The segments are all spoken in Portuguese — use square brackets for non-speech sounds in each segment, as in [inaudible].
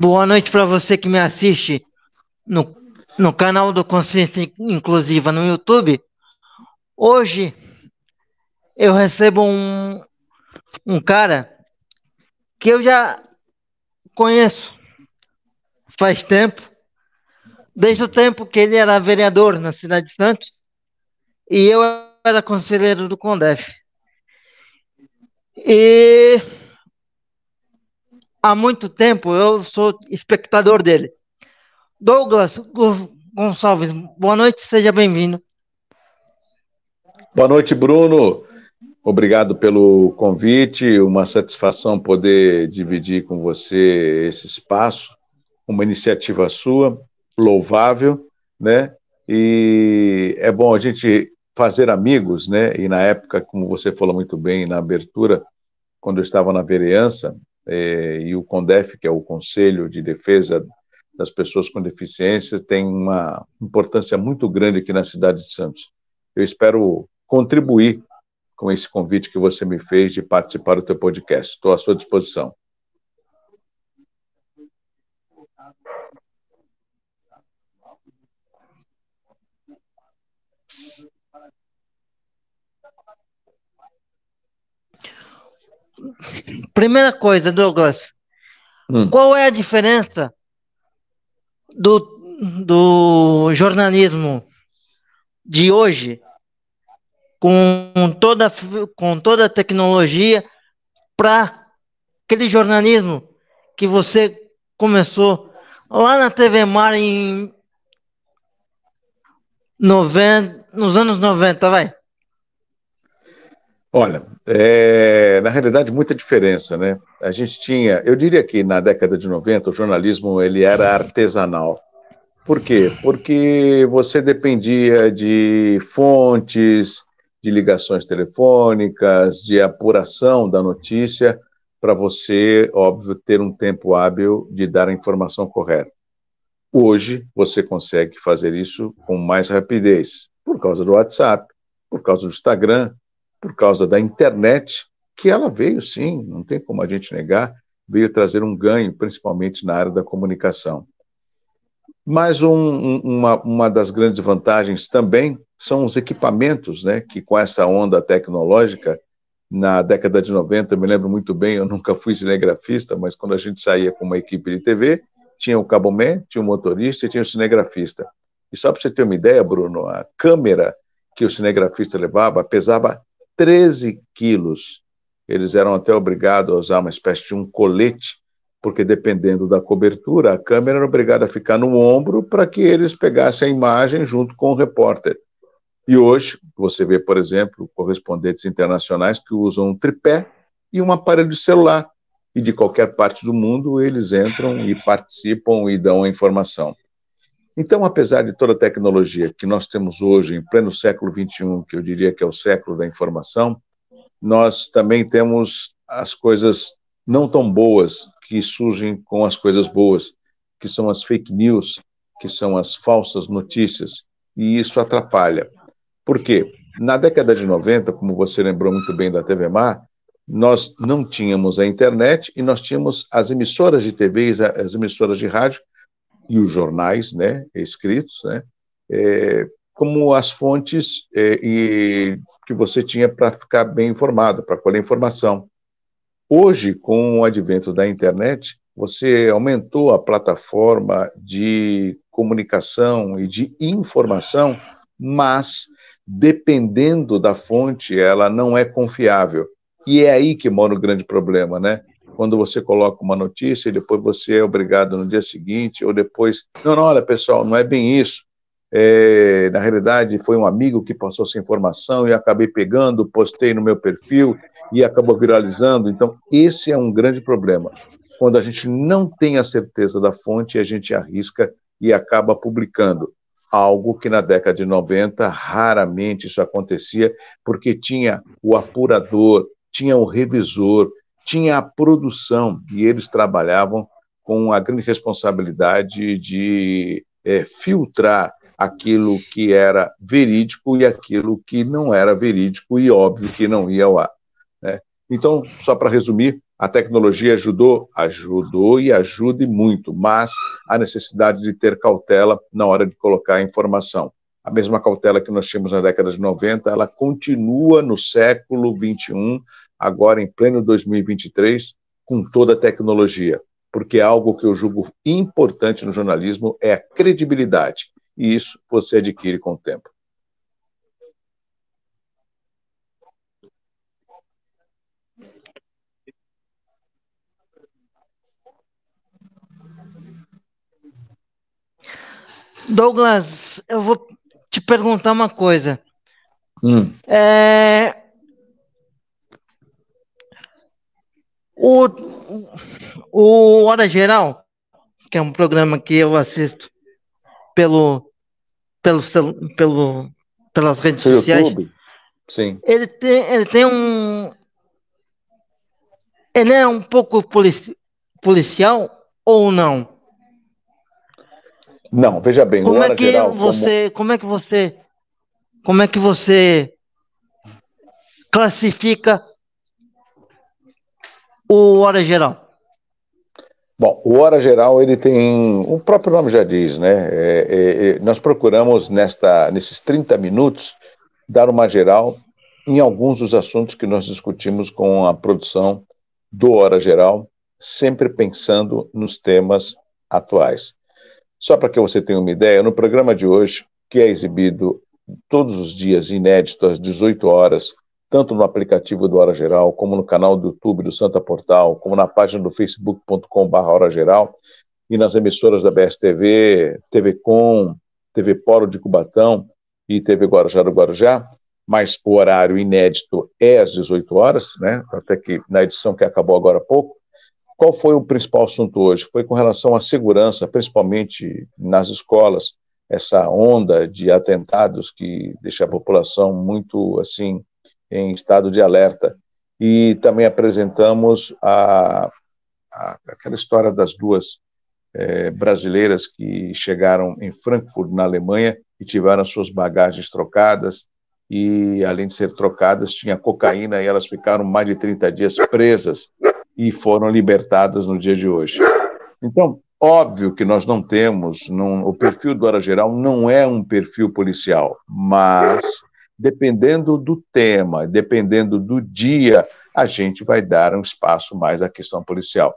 Boa noite para você que me assiste no, no canal do Consciência Inclusiva no YouTube. Hoje eu recebo um, um cara que eu já conheço faz tempo, desde o tempo que ele era vereador na cidade de Santos e eu era conselheiro do Condef. E há muito tempo eu sou espectador dele. Douglas Gonçalves, boa noite, seja bem-vindo. Boa noite, Bruno. Obrigado pelo convite, uma satisfação poder dividir com você esse espaço, uma iniciativa sua, louvável, né? E é bom a gente fazer amigos, né? E na época, como você falou muito bem na abertura, quando eu estava na vereança, é, e o CONDEF, que é o Conselho de Defesa das Pessoas com Deficiência, tem uma importância muito grande aqui na cidade de Santos. Eu espero contribuir com esse convite que você me fez de participar do teu podcast. Estou à sua disposição. Primeira coisa, Douglas, hum. qual é a diferença do, do jornalismo de hoje com toda, com toda a tecnologia para aquele jornalismo que você começou lá na TV Mar em 90, nos anos 90, vai? Olha, é, na realidade, muita diferença, né? A gente tinha, eu diria que na década de 90 o jornalismo ele era artesanal. Por quê? Porque você dependia de fontes, de ligações telefônicas, de apuração da notícia, para você, óbvio, ter um tempo hábil de dar a informação correta. Hoje, você consegue fazer isso com mais rapidez, por causa do WhatsApp, por causa do Instagram, por causa da internet, que ela veio, sim, não tem como a gente negar, veio trazer um ganho, principalmente na área da comunicação. Mas um, uma, uma das grandes vantagens também são os equipamentos, né, que com essa onda tecnológica, na década de 90, eu me lembro muito bem, eu nunca fui cinegrafista, mas quando a gente saía com uma equipe de TV, tinha o cabomé, tinha o motorista e tinha o cinegrafista. E só para você ter uma ideia, Bruno, a câmera que o cinegrafista levava pesava 13 quilos. Eles eram até obrigados a usar uma espécie de um colete porque dependendo da cobertura, a câmera era obrigada a ficar no ombro para que eles pegassem a imagem junto com o repórter. E hoje, você vê, por exemplo, correspondentes internacionais que usam um tripé e um aparelho de celular, e de qualquer parte do mundo eles entram e participam e dão a informação. Então, apesar de toda a tecnologia que nós temos hoje, em pleno século XXI, que eu diria que é o século da informação, nós também temos as coisas não tão boas que surgem com as coisas boas, que são as fake news, que são as falsas notícias, e isso atrapalha. Por quê? Na década de 90, como você lembrou muito bem da TV Mar, nós não tínhamos a internet e nós tínhamos as emissoras de TV, as emissoras de rádio e os jornais, né, escritos, né, é, como as fontes é, e, que você tinha para ficar bem informado, para colher informação. Hoje, com o advento da internet, você aumentou a plataforma de comunicação e de informação, mas dependendo da fonte, ela não é confiável. E é aí que mora o grande problema, né? Quando você coloca uma notícia e depois você é obrigado no dia seguinte, ou depois. Não, não, olha, pessoal, não é bem isso. É, na realidade, foi um amigo que passou essa informação e acabei pegando, postei no meu perfil e acabou viralizando. Então, esse é um grande problema. Quando a gente não tem a certeza da fonte, a gente arrisca e acaba publicando. Algo que na década de 90 raramente isso acontecia, porque tinha o apurador, tinha o revisor, tinha a produção, e eles trabalhavam com a grande responsabilidade de é, filtrar aquilo que era verídico e aquilo que não era verídico e óbvio que não ia ao ar. Né? Então, só para resumir, A tecnologia ajudou? Ajudou e ajude muito, mas há necessidade de ter cautela na hora de colocar a informação. A mesma cautela que nós tínhamos na década de 90, ela continua no século 21, agora em pleno 2023, com toda a tecnologia, porque é algo que eu julgo importante no jornalismo é a credibilidade, e isso você adquire com o tempo. Douglas, eu vou te perguntar uma coisa. Hum. É... O, o Hora Geral, que é um programa que eu assisto pelo, pelo, pelo, pelas redes Pelo sociais. YouTube. Sim. Ele tem, ele tem um. Ele é um pouco polici, policial ou não? Não, veja bem, como é que geral, você, como... como é que você, como é que você classifica o hora geral? Bom, o hora geral ele tem, o próprio nome já diz, né? É, é, é nós procuramos nesta, nesses 30 minutos dar uma geral em alguns dos assuntos que nós discutimos com a produção do hora geral, sempre pensando nos temas atuais. Só para que você tenha uma ideia, no programa de hoje, que é exibido todos os dias, inédito, às 18 horas, tanto no aplicativo do Hora Geral, como no canal do YouTube do Santa Portal, como na página do facebook.com.br Hora Geral, e nas emissoras da BSTV, TV Com, TV Polo de Cubatão e TV Guarujá do Guarujá, mas o horário inédito é às 18 horas, né? Até que na edição que acabou agora há pouco, qual foi o principal assunto hoje? Foi com relação à segurança, principalmente nas escolas, essa onda de atentados que deixa a população muito assim em estado de alerta. E também apresentamos a, a aquela história das duas é, brasileiras que chegaram em Frankfurt, na Alemanha, e tiveram suas bagagens trocadas, e além de ser trocadas, tinha cocaína e elas ficaram mais de 30 dias presas e foram libertadas no dia de hoje. Então, óbvio que nós não temos, não, o perfil do Hora Geral não é um perfil policial, mas dependendo do tema, dependendo do dia, a gente vai dar um espaço mais à questão policial.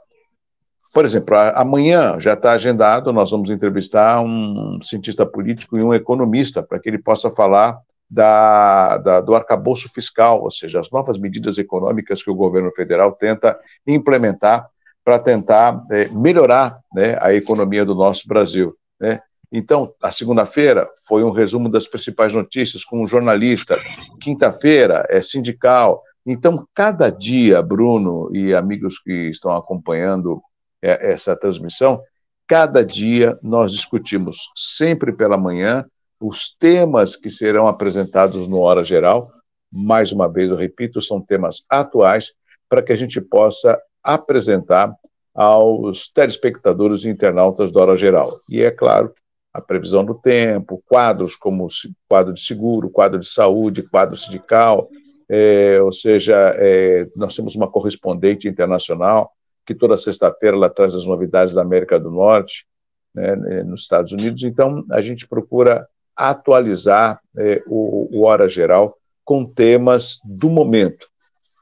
Por exemplo, amanhã já está agendado, nós vamos entrevistar um cientista político e um economista para que ele possa falar da, da, do arcabouço fiscal, ou seja, as novas medidas econômicas que o governo federal tenta implementar para tentar é, melhorar né, a economia do nosso Brasil. Né? Então, a segunda-feira foi um resumo das principais notícias com um jornalista. Quinta-feira é sindical. Então, cada dia, Bruno e amigos que estão acompanhando é, essa transmissão, cada dia nós discutimos sempre pela manhã os temas que serão apresentados no Hora Geral, mais uma vez eu repito, são temas atuais para que a gente possa apresentar aos telespectadores e internautas do Hora Geral. E é claro, a previsão do tempo, quadros como quadro de seguro, quadro de saúde, quadro sindical, é, ou seja, é, nós temos uma correspondente internacional que toda sexta-feira ela traz as novidades da América do Norte, né, nos Estados Unidos. Então, a gente procura atualizar é, o, o Hora Geral com temas do momento,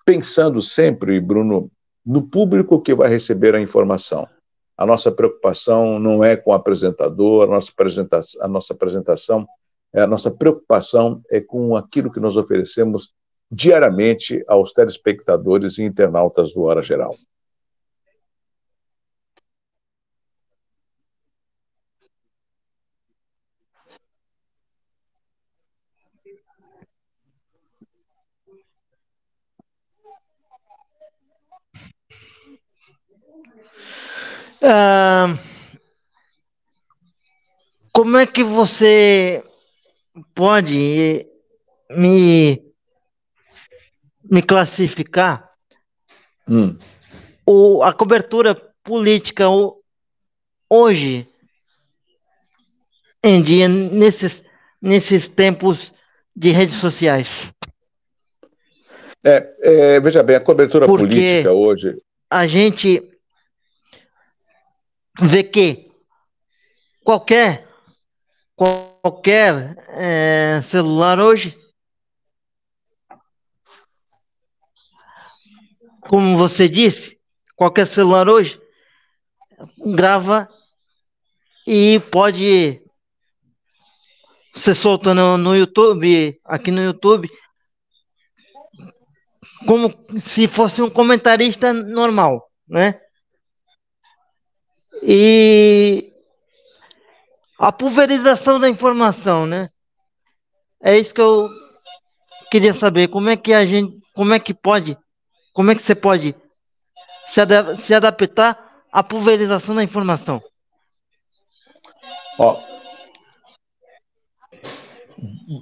pensando sempre, Bruno, no público que vai receber a informação. A nossa preocupação não é com o apresentador, a nossa a nossa apresentação, é, a nossa preocupação é com aquilo que nós oferecemos diariamente aos telespectadores e internautas do Hora Geral. Ah, como é que você pode me, me classificar hum. o, a cobertura política o, hoje em dia, nesses, nesses tempos de redes sociais? É, é veja bem, a cobertura Porque... política hoje a gente vê que qualquer qualquer é, celular hoje, como você disse, qualquer celular hoje grava e pode ser solto no, no YouTube, aqui no YouTube, como se fosse um comentarista normal, né? E a pulverização da informação, né? É isso que eu queria saber. Como é que a gente, como é que pode, como é que você pode se, ad se adaptar à pulverização da informação? Ó,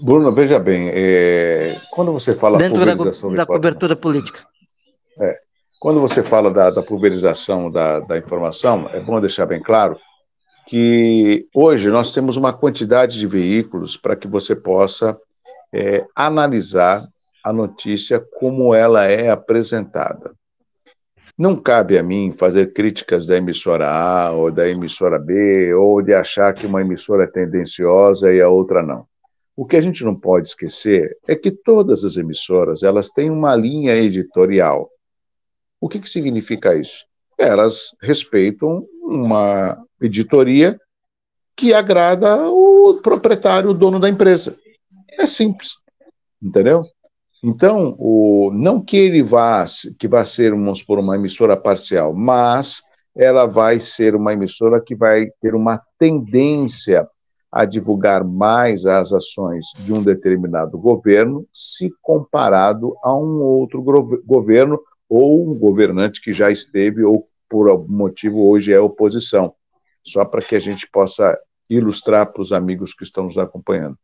Bruno, veja bem, é, quando você fala dentro pulverização da, da cobertura política, é, quando você fala da, da pulverização da, da informação, é bom deixar bem claro que hoje nós temos uma quantidade de veículos para que você possa é, analisar a notícia como ela é apresentada. Não cabe a mim fazer críticas da emissora A ou da emissora B, ou de achar que uma emissora é tendenciosa e a outra não. O que a gente não pode esquecer é que todas as emissoras elas têm uma linha editorial. O que, que significa isso? Elas respeitam uma editoria que agrada o proprietário, o dono da empresa. É simples, entendeu? Então, o, não que ele vá, que vá ser, vamos uma emissora parcial, mas ela vai ser uma emissora que vai ter uma tendência a divulgar mais as ações de um determinado governo, se comparado a um outro governo ou um governante que já esteve ou por algum motivo hoje é oposição só para que a gente possa ilustrar para os amigos que estão nos acompanhando.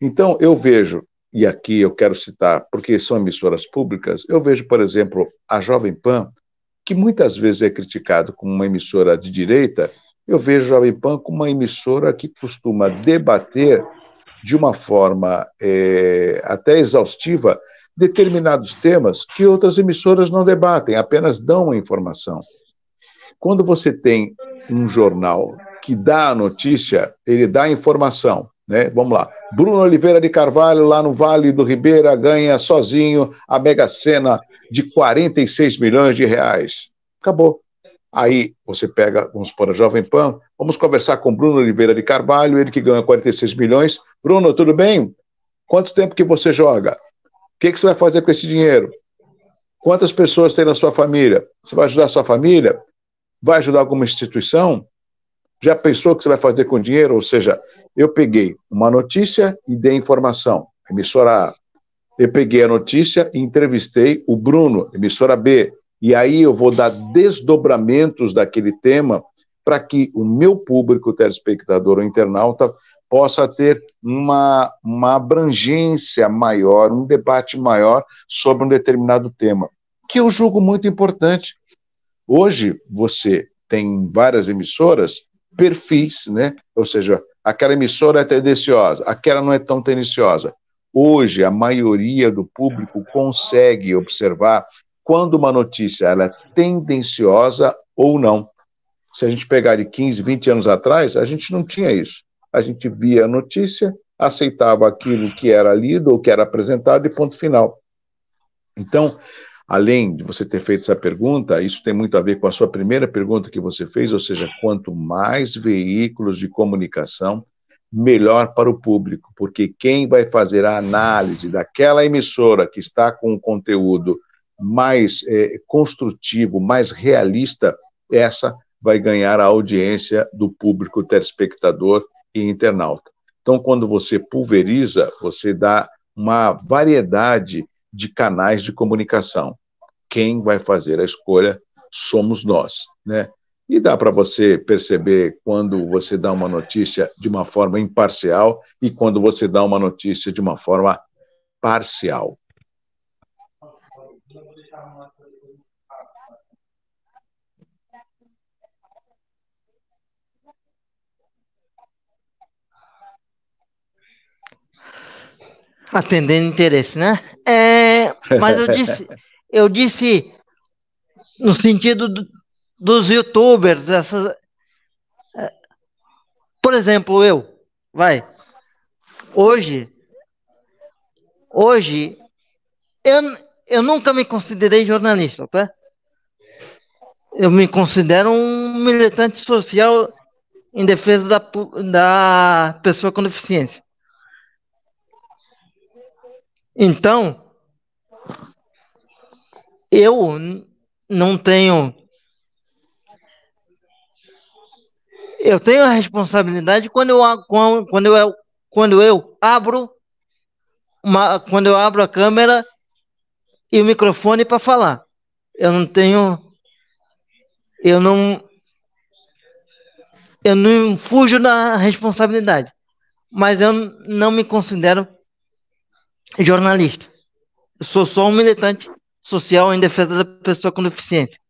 Então, eu vejo, e aqui eu quero citar, porque são emissoras públicas, eu vejo, por exemplo, a Jovem Pan, que muitas vezes é criticado como uma emissora de direita, eu vejo a Jovem Pan como uma emissora que costuma debater de uma forma é, até exaustiva determinados temas que outras emissoras não debatem, apenas dão a informação. Quando você tem um jornal que dá a notícia, ele dá a informação. Né? Vamos lá. Bruno Oliveira de Carvalho, lá no Vale do Ribeira, ganha sozinho a Mega Sena de 46 milhões de reais. Acabou. Aí você pega, vamos pôr a Jovem Pan, vamos conversar com Bruno Oliveira de Carvalho, ele que ganha 46 milhões. Bruno, tudo bem? Quanto tempo que você joga? O que, que você vai fazer com esse dinheiro? Quantas pessoas tem na sua família? Você vai ajudar a sua família? Vai ajudar alguma instituição? Já pensou o que você vai fazer com dinheiro? Ou seja, eu peguei uma notícia e dei informação, emissora A. Eu peguei a notícia e entrevistei o Bruno, emissora B. E aí eu vou dar desdobramentos daquele tema para que o meu público, telespectador ou internauta, possa ter uma, uma abrangência maior, um debate maior sobre um determinado tema, que eu julgo muito importante. Hoje, você tem várias emissoras, perfis, né? Ou seja, aquela emissora é tendenciosa, aquela não é tão tendenciosa. Hoje, a maioria do público consegue observar quando uma notícia ela é tendenciosa ou não. Se a gente pegar de 15, 20 anos atrás, a gente não tinha isso. A gente via a notícia, aceitava aquilo que era lido ou que era apresentado e ponto final. Então, além de você ter feito essa pergunta, isso tem muito a ver com a sua primeira pergunta que você fez, ou seja, quanto mais veículos de comunicação, melhor para o público, porque quem vai fazer a análise daquela emissora que está com um conteúdo mais é, construtivo, mais realista, essa vai ganhar a audiência do público telespectador e internauta. Então, quando você pulveriza, você dá uma variedade de canais de comunicação. Quem vai fazer a escolha somos nós, né? E dá para você perceber quando você dá uma notícia de uma forma imparcial e quando você dá uma notícia de uma forma parcial. Atendendo interesse, né? É, mas eu disse, [laughs] eu disse no sentido do, dos youtubers, essas, é, por exemplo, eu, vai, hoje, hoje, eu, eu nunca me considerei jornalista, tá? Eu me considero um militante social em defesa da, da pessoa com deficiência. Então, eu não tenho. Eu tenho a responsabilidade quando eu, quando eu, quando eu abro uma, quando eu abro a câmera e o microfone para falar. Eu não tenho. Eu não. Eu não fujo da responsabilidade. Mas eu não me considero jornalista. Eu sou só um militante social em defesa da pessoa com deficiência.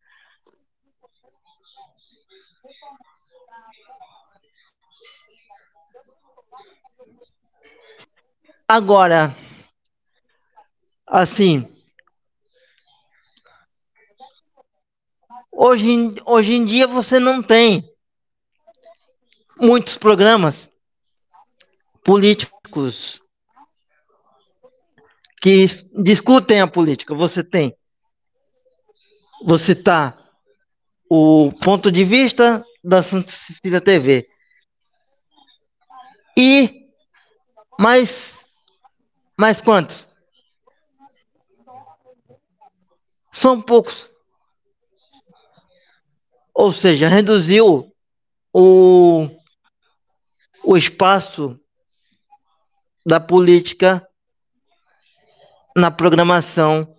Agora, assim, hoje, em, hoje em dia você não tem muitos programas políticos que discutem a política. Você tem, você tá o ponto de vista da Santa Cecília TV e mais mais quantos? São poucos. Ou seja, reduziu o, o espaço da política na programação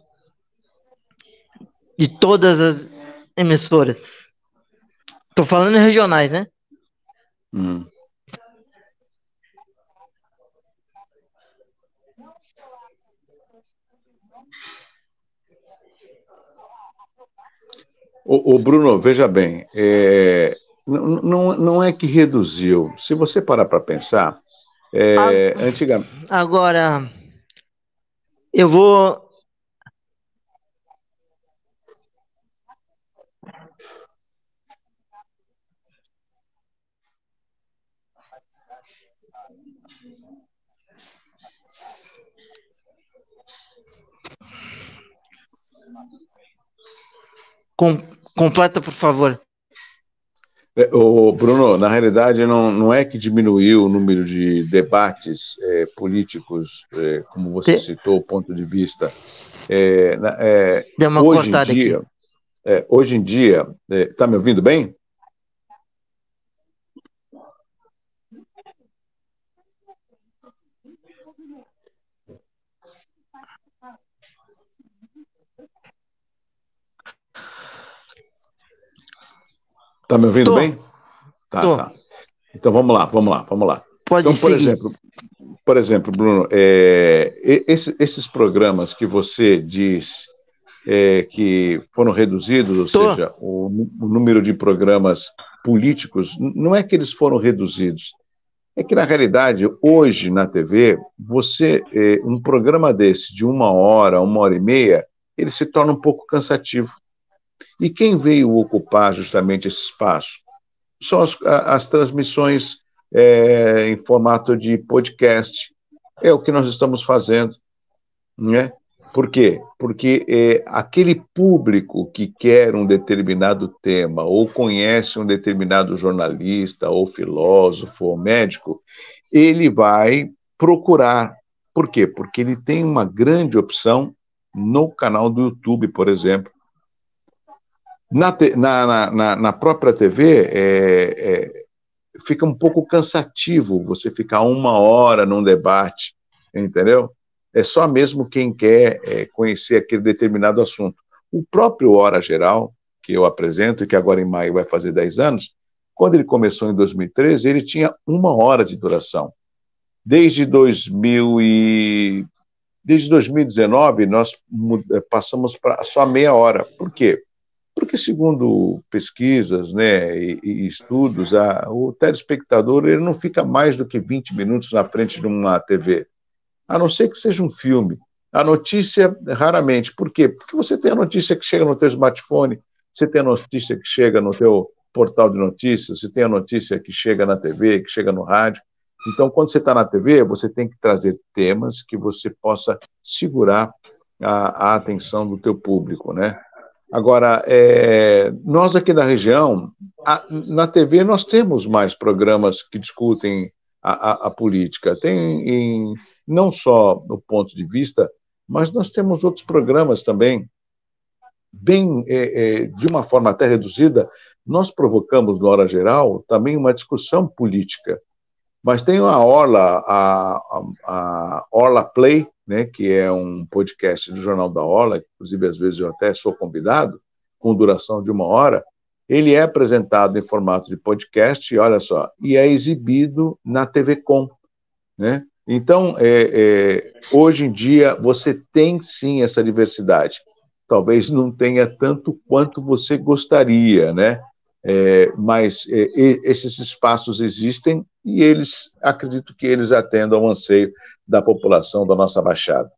de todas as emissoras. Estou falando em regionais, né? Hum. O, o, Bruno, veja bem, é, não, não, não é que reduziu. Se você parar para pensar, é, antigamente. Agora, eu vou. Com, completa, por favor. É, o Bruno, na realidade, não, não é que diminuiu o número de debates é, políticos, é, como você citou, o ponto de vista. É, é Deu uma hoje cortada em dia, aqui. É, hoje em dia, está me ouvindo bem? Está me ouvindo Tô. bem? Tá, Tô. tá. Então vamos lá, vamos lá, vamos lá. Pode então, por exemplo, por exemplo, Bruno, é, esse, esses programas que você diz é, que foram reduzidos, ou Tô. seja, o, o, número de programas políticos, não é que eles foram reduzidos, é que na realidade hoje na TV você é, um programa desse de uma hora, uma hora e meia, ele se torna um pouco cansativo. E quem veio ocupar justamente esse espaço? São as, as transmissões é, em formato de podcast. É o que nós estamos fazendo. Né? Por quê? Porque é, aquele público que quer um determinado tema, ou conhece um determinado jornalista, ou filósofo, ou médico, ele vai procurar. Por quê? Porque ele tem uma grande opção no canal do YouTube, por exemplo. Na, na, na, na própria TV, é, é, fica um pouco cansativo você ficar uma hora num debate, entendeu? É só mesmo quem quer é, conhecer aquele determinado assunto. O próprio Hora Geral, que eu apresento e que agora em maio vai fazer 10 anos, quando ele começou em 2013, ele tinha uma hora de duração. Desde 2000 e... Desde 2019, nós passamos para só meia hora. Por quê? Porque, segundo pesquisas né, e, e estudos, a, o telespectador ele não fica mais do que 20 minutos na frente de uma TV, a não ser que seja um filme. A notícia, raramente. Por quê? Porque você tem a notícia que chega no teu smartphone, você tem a notícia que chega no teu portal de notícias, você tem a notícia que chega na TV, que chega no rádio. Então, quando você está na TV, você tem que trazer temas que você possa segurar a, a atenção do teu público, né? Agora, é, nós aqui da região, a, na TV nós temos mais programas que discutem a, a, a política. Tem em, não só no ponto de vista, mas nós temos outros programas também, bem é, é, de uma forma até reduzida. Nós provocamos, no Hora Geral, também uma discussão política. Mas tem a Orla, a, a Orla Play, né, que é um podcast do Jornal da Orla, inclusive às vezes eu até sou convidado, com duração de uma hora, ele é apresentado em formato de podcast, olha só, e é exibido na TV Com, né? Então, é, é, hoje em dia, você tem sim essa diversidade. Talvez não tenha tanto quanto você gostaria, né? É, mas é, esses espaços existem e eles, acredito que eles atendam ao anseio da população da nossa Baixada.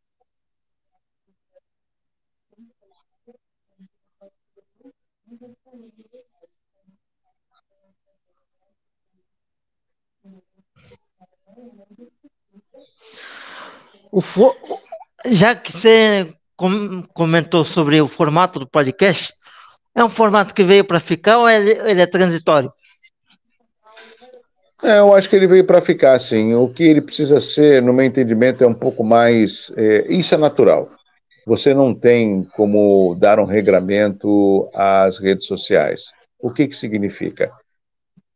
For... Já que você comentou sobre o formato do podcast, é um formato que veio para ficar ou ele é transitório? É, eu acho que ele veio para ficar, sim. O que ele precisa ser, no meu entendimento, é um pouco mais. É, isso é natural. Você não tem como dar um regramento às redes sociais. O que, que significa?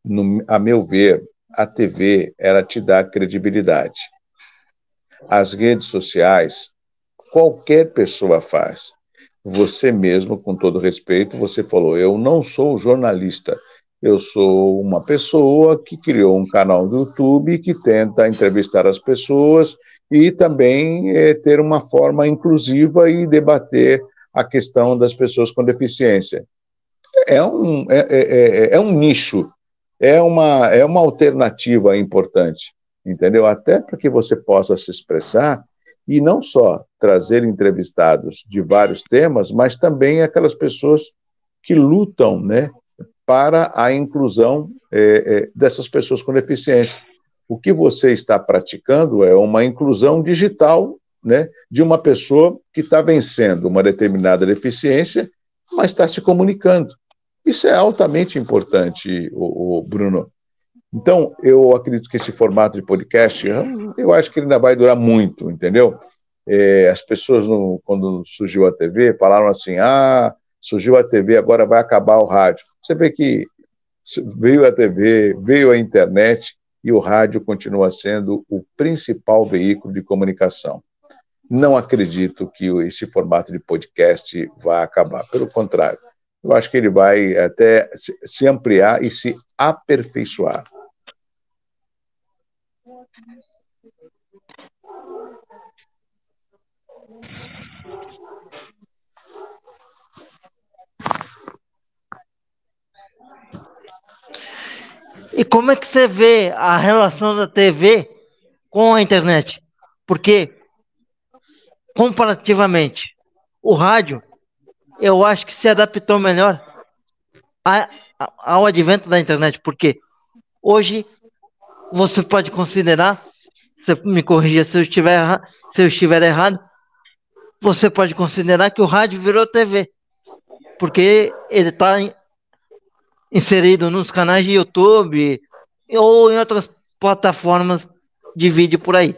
No, a meu ver, a TV ela te dá credibilidade. As redes sociais, qualquer pessoa faz. Você mesmo, com todo respeito, você falou: eu não sou jornalista eu sou uma pessoa que criou um canal do YouTube que tenta entrevistar as pessoas e também é, ter uma forma inclusiva e debater a questão das pessoas com deficiência. É um, é, é, é um nicho, é uma, é uma alternativa importante, entendeu? Até para que você possa se expressar e não só trazer entrevistados de vários temas, mas também aquelas pessoas que lutam, né, para a inclusão é, é, dessas pessoas com deficiência. O que você está praticando é uma inclusão digital né, de uma pessoa que está vencendo uma determinada deficiência, mas está se comunicando. Isso é altamente importante, o, o Bruno. Então, eu acredito que esse formato de podcast, eu acho que ele ainda vai durar muito, entendeu? É, as pessoas, no, quando surgiu a TV, falaram assim: ah, surgiu a TV, agora vai acabar o rádio. Você vê que veio a TV, veio a internet e o rádio continua sendo o principal veículo de comunicação. Não acredito que esse formato de podcast vá acabar, pelo contrário, eu acho que ele vai até se ampliar e se aperfeiçoar. E como é que você vê a relação da TV com a internet? Porque, comparativamente, o rádio, eu acho que se adaptou melhor ao advento da internet, porque hoje você pode considerar, você me corrija se eu estiver, se eu estiver errado, você pode considerar que o rádio virou TV, porque ele está inserido nos canais de YouTube ou em outras plataformas de vídeo por aí.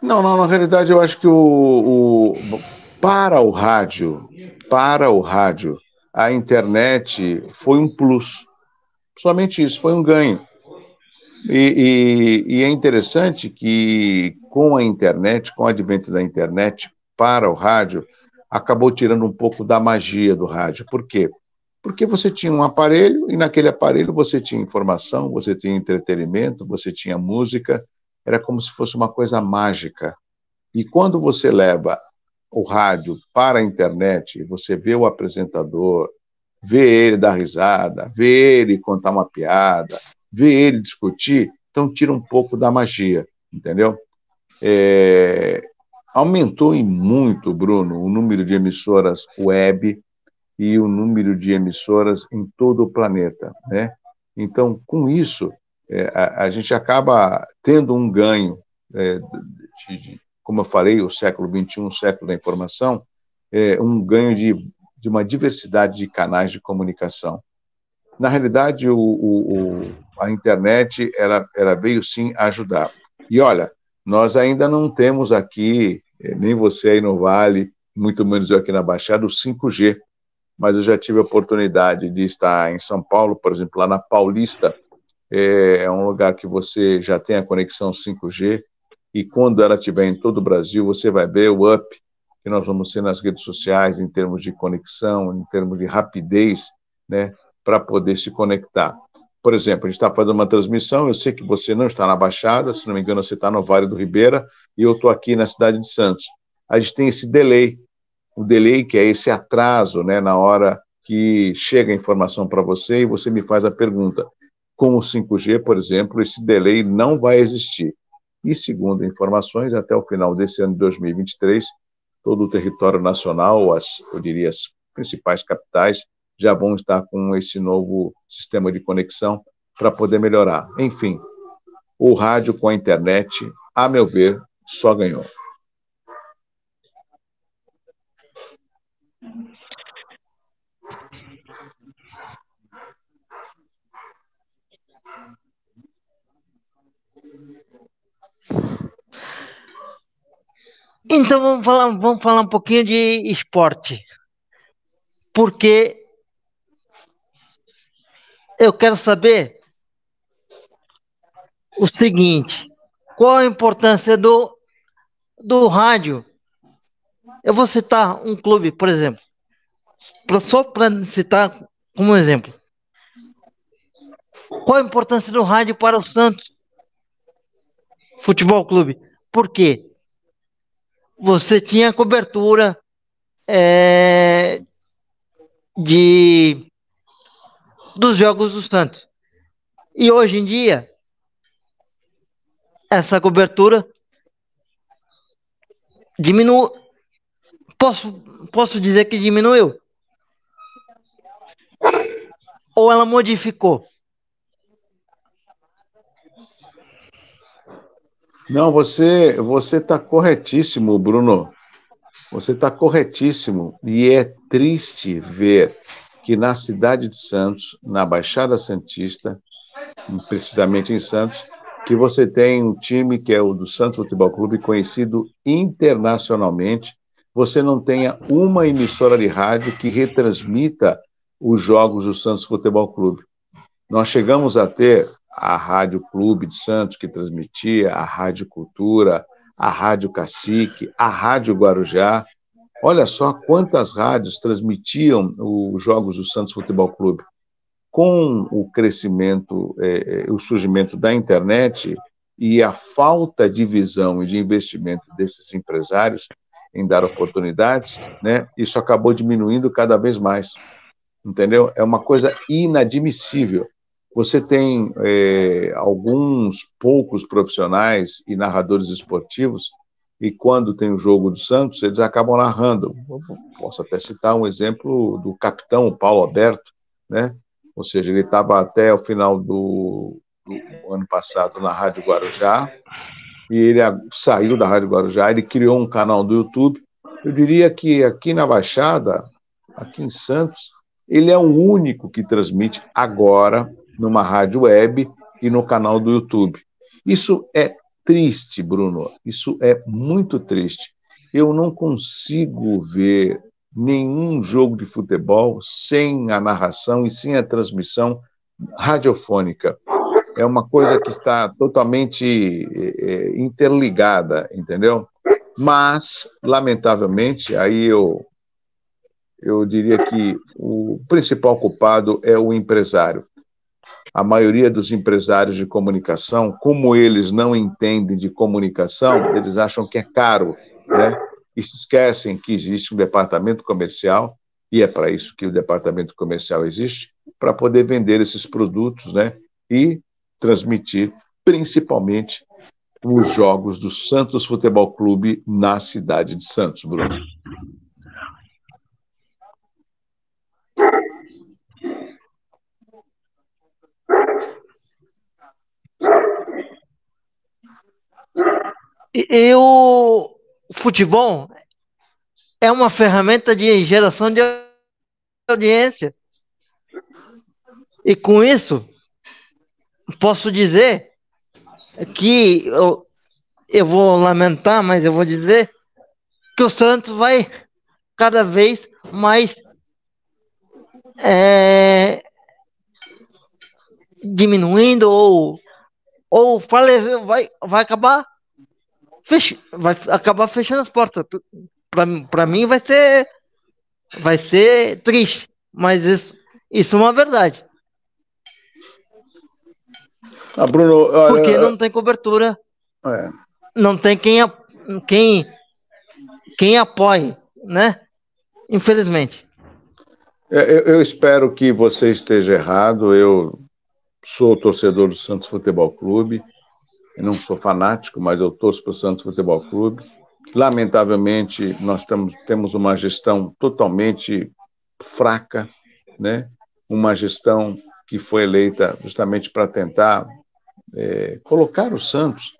Não, não, na realidade eu acho que o, o, para o rádio, para o rádio, a internet foi um plus. Somente isso, foi um ganho. E, e, e, é interessante que, com a internet, com o advento da internet para o rádio, acabou tirando um pouco da magia do rádio. Por quê? Porque você tinha um aparelho e naquele aparelho você tinha informação, você tinha entretenimento, você tinha música, era como se fosse uma coisa mágica. E quando você leva o rádio para a internet, você vê o apresentador, vê ele dar risada, vê ele contar uma piada, ver ele discutir, então tira um pouco da magia, entendeu? É, aumentou em muito, Bruno, o número de emissoras web e o número de emissoras em todo o planeta, né? Então, com isso, é, a, a, gente acaba tendo um ganho, é, de, de, como eu falei, o século XXI, o século da informação, é, um ganho de, de uma diversidade de canais de comunicação. Na realidade, o, o, o, a internet ela, ela veio sim ajudar. E olha, nós ainda não temos aqui, eh, nem você aí no Vale, muito menos eu aqui na Baixada, o 5G. Mas eu já tive a oportunidade de estar em São Paulo, por exemplo, lá na Paulista. É, é um lugar que você já tem a conexão 5G. E quando ela estiver em todo o Brasil, você vai ver o up que nós vamos ter nas redes sociais em termos de conexão, em termos de rapidez, né, para poder se conectar. Por exemplo, a gente está fazendo uma transmissão, eu sei que você não está na Baixada, se não me engano, você está no Vale do Ribeira, e eu estou aqui na cidade de Santos. A gente tem esse delay, o delay que é esse atraso, né, na hora que chega a informação para você e você me faz a pergunta. Com o 5G, por exemplo, esse delay não vai existir. E segundo informações, até o final desse ano de 2023, todo o território nacional, as, eu diria, as principais capitais, já vão estar com esse novo sistema de conexão para poder melhorar. Enfim, o rádio com a internet, a meu ver, só ganhou. Então vamos falar, vamos falar um pouquinho de esporte. Porque eu quero saber o seguinte: qual a importância do, do rádio? Eu vou citar um clube, por exemplo, pra, só para citar como exemplo. Qual a importância do rádio para o Santos Futebol Clube? Por quê? Você tinha cobertura é, de dos jogos do Santos. E hoje em dia, essa cobertura diminuiu. Posso, posso dizer que diminuiu? Ou ela modificou? Não, você você está corretíssimo, Bruno. Você está corretíssimo e é triste ver que na cidade de Santos, na Baixada Santista, precisamente em Santos, que você tem um time que é o do Santos Futebol Clube, conhecido internacionalmente, você não tenha uma emissora de rádio que retransmita os jogos do Santos Futebol Clube. Nós chegamos a ter a Rádio Clube de Santos, que transmitia, a Rádio Cultura, a Rádio Cacique, a Rádio Guarujá, Olha só quantas rádios transmitiam os jogos do Santos Futebol Clube. Com o crescimento, é, é, o surgimento da internet e a falta de visão e de investimento desses empresários em dar oportunidades, né, isso acabou diminuindo cada vez mais. Entendeu? É uma coisa inadmissível. Você tem é, alguns poucos profissionais e narradores esportivos e quando tem o jogo do Santos, eles acabam narrando. posso até citar um exemplo do capitão Paulo Alberto, né? Ou seja, ele estava até o final do, do, ano passado na Rádio Guarujá, e ele saiu da Rádio Guarujá, ele criou um canal do YouTube. Eu diria que aqui na Baixada, aqui em Santos, ele é o único que transmite agora numa rádio web e no canal do YouTube. Isso é triste, Bruno. Isso é muito triste. Eu não consigo ver nenhum jogo de futebol sem a narração e sem a transmissão radiofônica. É uma coisa que está totalmente é, interligada, entendeu? Mas, lamentavelmente, aí eu, eu diria que o principal culpado é o empresário a maioria dos empresários de comunicação, como eles não entendem de comunicação, eles acham que é caro, né? E se esquecem que existe um departamento comercial, e é para isso que o departamento comercial existe, para poder vender esses produtos, né? E transmitir, principalmente os jogos do Santos Futebol Clube na cidade de Santos, Bruno. E, o futebol é uma ferramenta de geração de audiência. E com isso, posso dizer que eu, eu vou lamentar, mas eu vou dizer que o Santos vai cada vez mais é, diminuindo ou, ou falecer, vai, vai acabar fech, vai acabar fechando as portas. Para mim vai ser vai ser triste, mas isso, isso é uma verdade. Ah, Bruno, Porque não tem cobertura. É. Não tem quem, quem, quem apoie, né? Infelizmente. É, eu, eu, espero que você esteja errado. Eu sou torcedor do Santos Futebol Clube. Não sou fanático, mas eu torço para o Santos Futebol Clube. Lamentavelmente, nós temos uma gestão totalmente fraca, né? uma gestão que foi eleita justamente para tentar é, colocar o Santos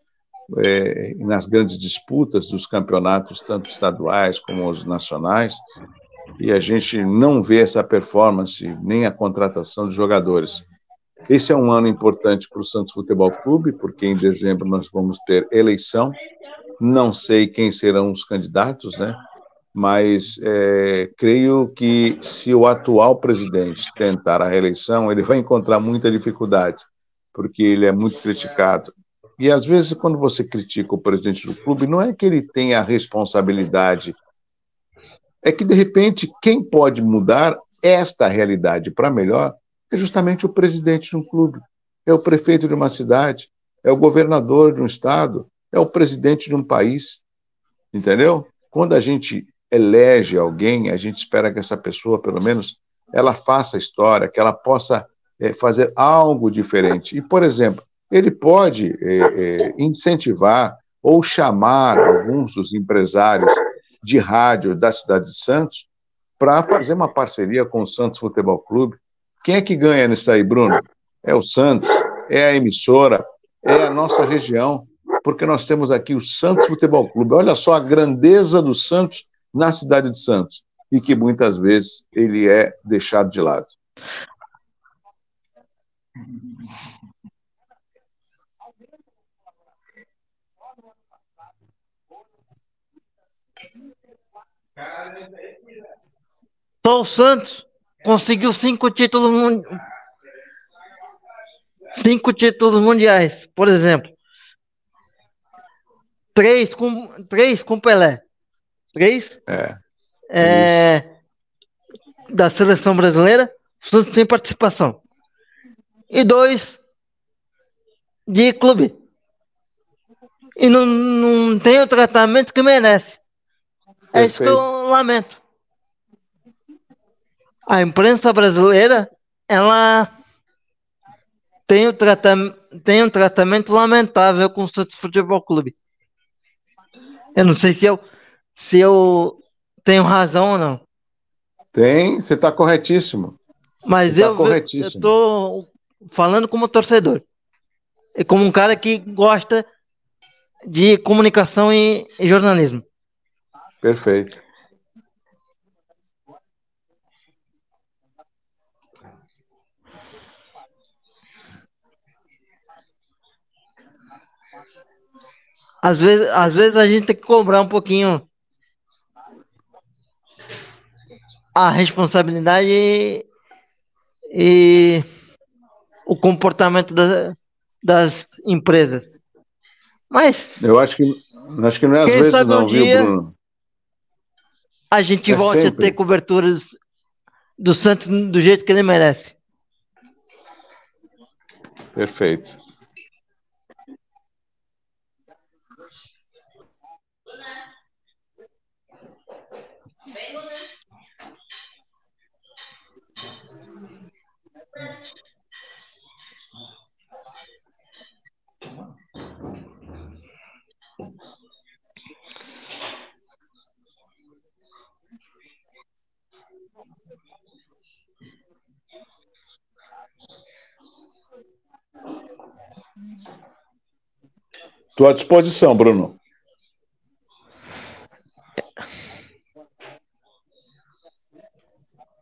é, nas grandes disputas dos campeonatos, tanto estaduais como os nacionais, e a gente não vê essa performance, nem a contratação de jogadores. Esse é um ano importante para o Santos Futebol Clube, porque em dezembro nós vamos ter eleição. Não sei quem serão os candidatos, né? Mas é, creio que se o atual presidente tentar a reeleição, ele vai encontrar muita dificuldade porque ele é muito criticado. E às vezes, quando você critica o presidente do clube, não é que ele tenha a responsabilidade, é que de repente quem pode mudar esta realidade para melhor é justamente o presidente de um clube, é o prefeito de uma cidade, é o governador de um estado, é o presidente de um país. Entendeu? Quando a gente elege alguém, a gente espera que essa pessoa, pelo menos, ela faça história, que ela possa é, fazer algo diferente. E, por exemplo, ele pode é, é, incentivar ou chamar alguns dos empresários de rádio da cidade de Santos para fazer uma parceria com o Santos Futebol Clube. Quem é que ganha nisso aí, Bruno? É o Santos, é a emissora, é a nossa região, porque nós temos aqui o Santos Futebol Clube. Olha só a grandeza do Santos na cidade de Santos e que muitas vezes ele é deixado de lado. Só o Santos conseguiu cinco títulos cinco títulos mundiais, por exemplo. Três com três com Pelé. Três? É. é da seleção brasileira, Santos sem participação e dois de clube. E não, não tem o tratamento que merece. Perfeito. É isso que eu lamento. A imprensa brasileira, ela tem, o tratam, tem um tratamento lamentável com o Santos Futebol Clube. Eu não sei se eu, se eu tenho razão ou não. Tem, você está corretíssimo. Mas tá eu, estou falando como torcedor. E como um cara que gosta de comunicação e, e jornalismo. Perfeito. Às vezes, às vezes a gente tem que cobrar um pouquinho a responsabilidade e, e o comportamento da, das empresas. Mas. Eu acho que, acho que não é às vezes, não, um viu, Bruno? A gente é volta sempre. a ter coberturas do Santos do jeito que ele merece. Perfeito. Estou à disposição, Bruno.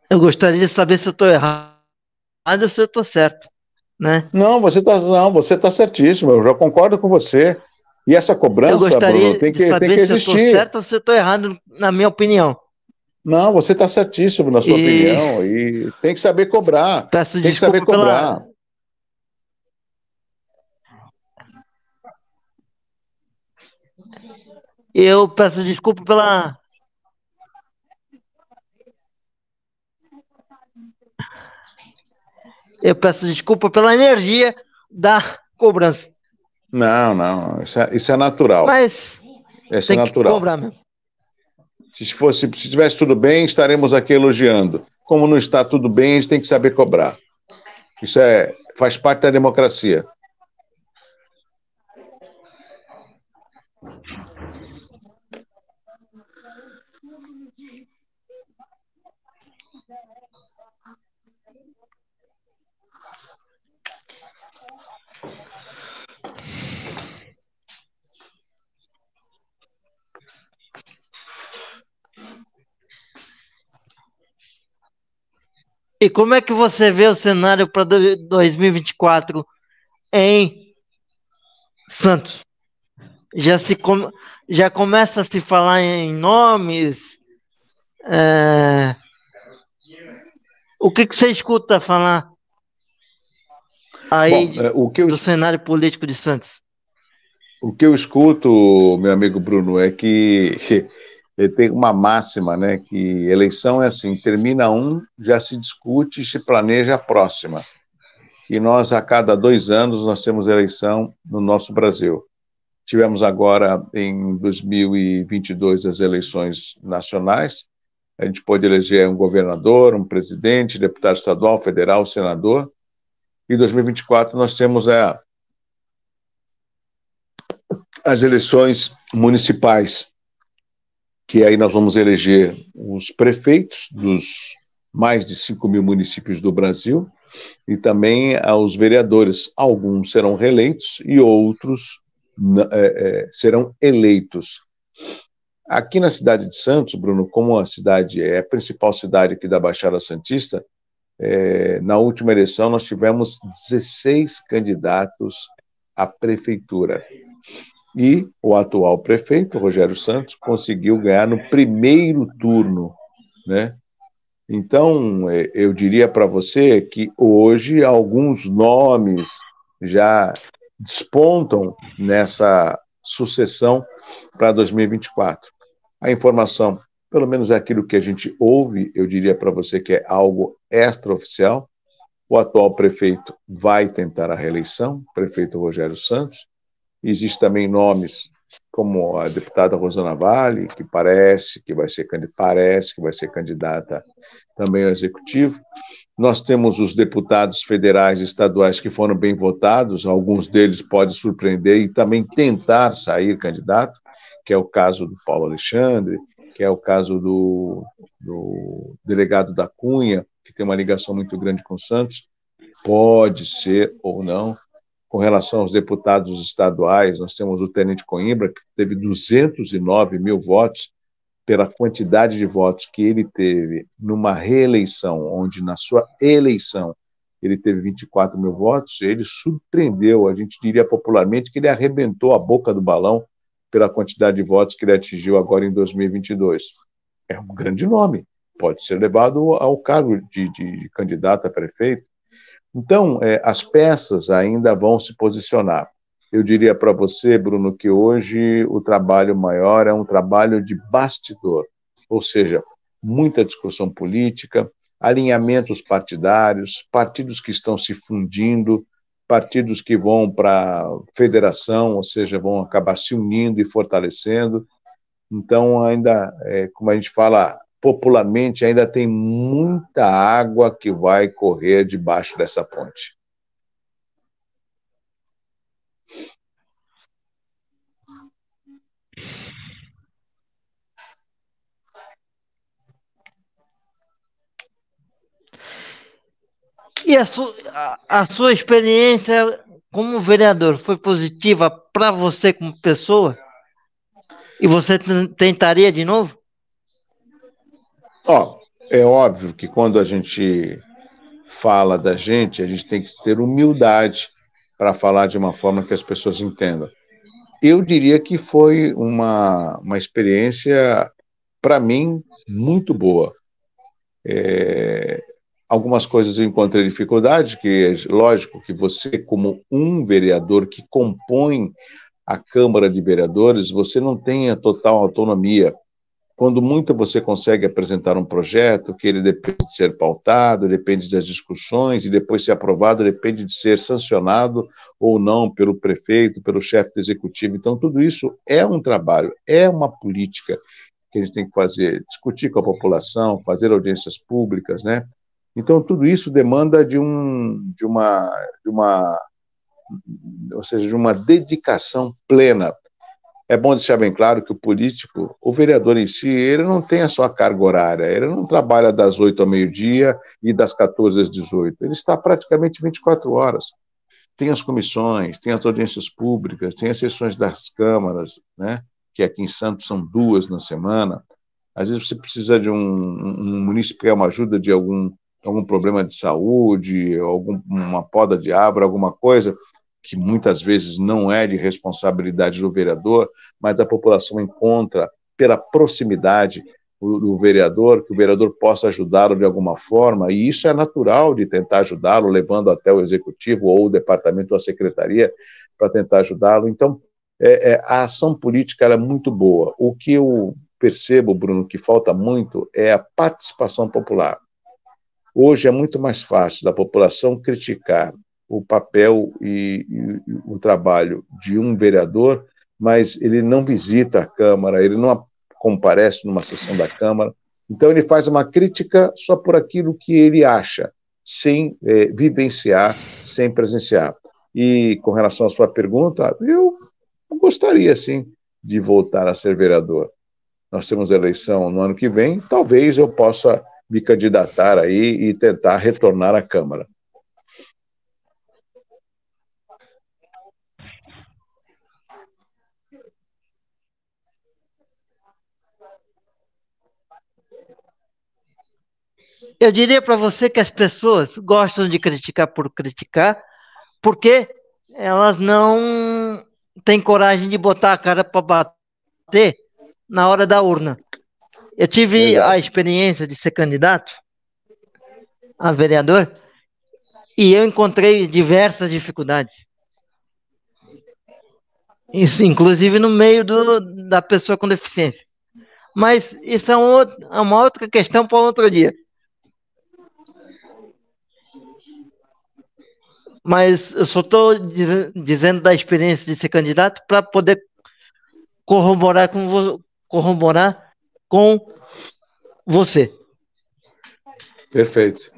Eu gostaria de saber se eu estou errado se eu estou certo, né? Não, você está não, você tá certíssimo. Eu já concordo com você. E essa cobrança, Bruno, tem que, tem que existir. Se eu certo ou se eu estou errado, na minha opinião. Não, você está certíssimo na sua e... opinião e tem que saber cobrar. Peço tem que saber cobrar. Pela... Eu peço desculpa pela. Eu peço desculpa pela energia da cobrança. Não, não, isso é, isso é natural. Mas isso é natural. cobrar mesmo. Se fosse, se estivesse tudo bem, estaremos aqui elogiando. Como não está tudo bem, a gente tem que saber cobrar. Isso é, faz parte da democracia. E como é que você vê o cenário para 2024 em Santos? Já, se com, já começa a se falar em nomes? É, o que, que você escuta falar aí Bom, é, o que eu, do cenário político de Santos? O que eu escuto, meu amigo Bruno, é que ele tem uma máxima, né, que eleição é assim, termina um, já se discute, se planeja a próxima. E nós, a cada dois anos, nós temos eleição no nosso Brasil. Tivemos agora, em 2022, as eleições nacionais. A gente pôde eleger um governador, um presidente, deputado estadual, federal, senador. E em 2024 nós temos é, as eleições municipais que aí nós vamos eleger os prefeitos dos mais de 5 mil municípios do Brasil e também aos vereadores. Alguns serão reeleitos e outros é, é, serão eleitos. Aqui na cidade de Santos, Bruno, como a cidade é a principal cidade aqui da Baixada Santista, é, na última eleição nós tivemos 16 candidatos à prefeitura. E o atual prefeito, Rogério Santos, conseguiu ganhar no primeiro turno, né? Então, é, eu diria para você que hoje alguns nomes já despontam nessa sucessão para 2024. A informação, pelo menos é aquilo que a gente ouve, eu diria para você que é algo extraoficial. O atual prefeito vai tentar a reeleição, prefeito Rogério Santos, Existem também nomes como a deputada Rosana Vale, que parece que vai ser parece que vai ser candidata também ao executivo. Nós temos os deputados federais e estaduais que foram bem votados, alguns deles podem surpreender e também tentar sair candidato, que é o caso do Paulo Alexandre, que é o caso do, do delegado da Cunha, que tem uma ligação muito grande com o Santos, pode ser ou não com relação aos deputados estaduais, nós temos o Tenente Coimbra, que teve 209 mil votos, pela quantidade de votos que ele teve numa reeleição, onde na sua eleição ele teve 24 mil votos, ele surpreendeu, a gente diria popularmente, que ele arrebentou a boca do balão pela quantidade de votos que ele atingiu agora em 2022. É um grande nome, pode ser levado ao cargo de, de candidato a prefeito, então, é, as peças ainda vão se posicionar. Eu diria para você, Bruno, que hoje o trabalho maior é um trabalho de bastidor, ou seja, muita discussão política, alinhamentos partidários, partidos que estão se fundindo, partidos que vão para federação, ou seja, vão acabar se unindo e fortalecendo. Então, ainda, é, como a gente fala, popularmente ainda tem muita água que vai correr debaixo dessa ponte. E a, su a, a sua experiência como vereador foi positiva para você como pessoa? E você tentaria de novo? Ó, é óbvio que quando a gente fala da gente, a gente tem que ter humildade para falar de uma forma que as pessoas entendam. Eu diria que foi uma, uma experiência, para mim, muito boa. É, algumas coisas eu encontrei dificuldade, que é lógico que você, como um vereador que compõe a Câmara de Vereadores, você não tem a total autonomia quando muito você consegue apresentar um projeto, que ele depende de ser pautado, depende das discussões, e depois ser aprovado, depende de ser sancionado ou não pelo prefeito, pelo chefe do executivo. Então, tudo isso é um trabalho, é uma política que a gente tem que fazer, discutir com a população, fazer audiências públicas, né? Então, tudo isso demanda de, um, de, uma, de uma, ou seja, de uma dedicação plena é bom deixar bem claro que o político, o vereador em si, ele não tem a sua carga horária, ele não trabalha das 8 ao meio-dia e das 14 às 18, ele está praticamente 24 horas. Tem as comissões, tem as audiências públicas, tem as sessões das câmaras, né, que aqui em Santos são duas na semana. Às vezes você precisa de um, um município que quer uma ajuda de algum, algum problema de saúde, alguma poda de árvore, alguma coisa, que muitas vezes não é de responsabilidade do vereador, mas a população encontra pela proximidade do vereador, que o vereador possa ajudá-lo de alguma forma, e isso é natural de tentar ajudá-lo, levando até o executivo ou o departamento ou a secretaria para tentar ajudá-lo. Então, é, é, a ação política é muito boa. O que eu percebo, Bruno, que falta muito é a participação popular. Hoje é muito mais fácil da população criticar o papel e, e, o trabalho de um vereador, mas ele não visita a Câmara, ele não comparece numa sessão da Câmara. Então, ele faz uma crítica só por aquilo que ele acha, sem é, vivenciar, sem presenciar. E com relação à sua pergunta, eu gostaria, sim, de voltar a ser vereador. Nós temos eleição no ano que vem, talvez eu possa me candidatar aí e tentar retornar à Câmara. Eu diria para você que as pessoas gostam de criticar por criticar, porque elas não têm coragem de botar a cara para bater na hora da urna. Eu tive a experiência de ser candidato a vereador e eu encontrei diversas dificuldades. Isso, inclusive no meio do, da pessoa com deficiência. Mas isso é, um, é uma outra questão para outro dia. Mas eu só estou diz, dizendo da experiência de ser candidato para poder corroborar com, corroborar com você. Perfeito.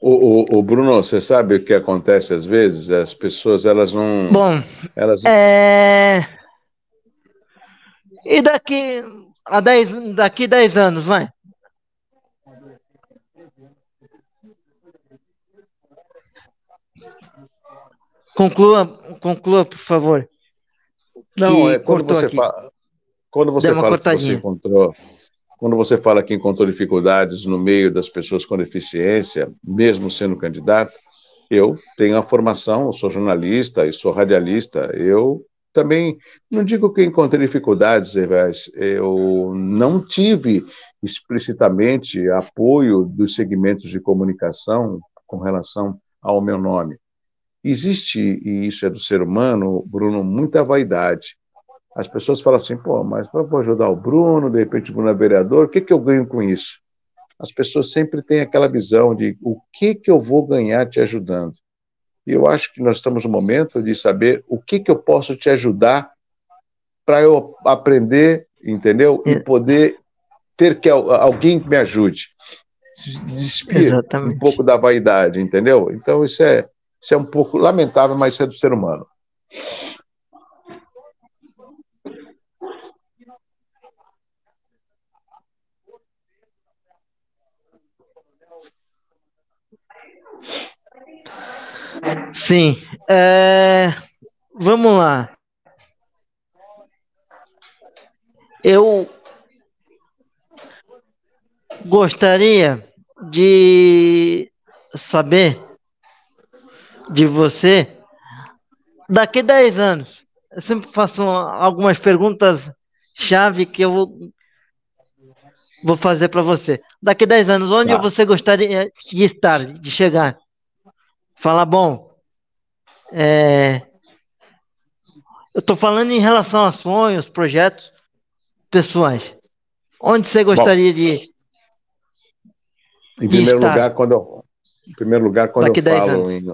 O, o, o, Bruno, você sabe o que acontece às vezes? As pessoas, elas não. Bom, elas... é. E daqui a 10 daqui 10 anos, vai? Conclua, conclua, por favor. Não, é quando você fala. Quando você fala que você encontrou quando você fala que encontrou dificuldades no meio das pessoas com deficiência, mesmo sendo candidato, eu tenho a formação, eu sou jornalista e sou radialista. Eu também não digo que encontrei dificuldades, eu não tive explicitamente apoio dos segmentos de comunicação com relação ao meu nome. Existe, e isso é do ser humano, Bruno, muita vaidade. As pessoas falam assim, pô, mas para ajudar o Bruno, de repente o Bruno é vereador, o que, que eu ganho com isso? As pessoas sempre têm aquela visão de o que, que eu vou ganhar te ajudando. E eu acho que nós estamos no momento de saber o que, que eu posso te ajudar para eu aprender, entendeu? E poder ter que alguém me ajude. Despir um pouco da vaidade, entendeu? Então isso é, isso é um pouco lamentável, mas isso é do ser humano. Sim. É... Vamos lá. Eu gostaria de saber de você daqui a 10 anos. Eu sempre faço algumas perguntas chave que eu vou, fazer para você. Daqui a 10 anos, onde tá. você gostaria de estar, de chegar? Fala, bom, é, eu estou falando em relação a sonhos, projetos pessoais. Onde você gostaria bom, de. Em primeiro estar? lugar, quando eu, em primeiro lugar, quando Daqui eu falo em,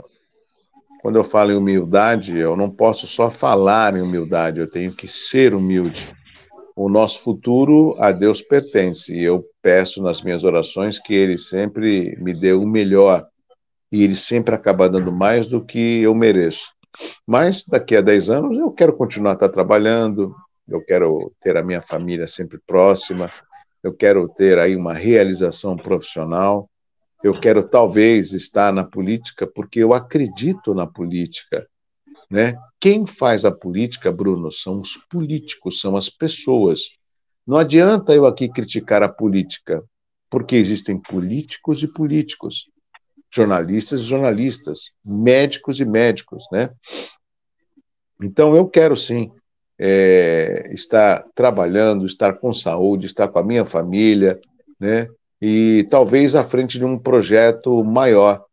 quando eu falo em humildade, eu não posso só falar em humildade, eu tenho que ser humilde. O nosso futuro a Deus pertence e eu peço nas minhas orações que Ele sempre me dê o melhor e Ele sempre acaba dando mais do que eu mereço. Mas daqui a 10 anos eu quero continuar a estar trabalhando, eu quero ter a minha família sempre próxima, eu quero ter aí uma realização profissional, eu quero talvez estar na política porque eu acredito na política, né? Quem faz a política, Bruno, são os políticos, são as pessoas. Não adianta eu aqui criticar a política, porque existem políticos e políticos jornalistas e jornalistas, médicos e médicos, né? Então eu quero sim é, estar trabalhando, estar com saúde, estar com a minha família, né? E talvez à frente de um projeto maior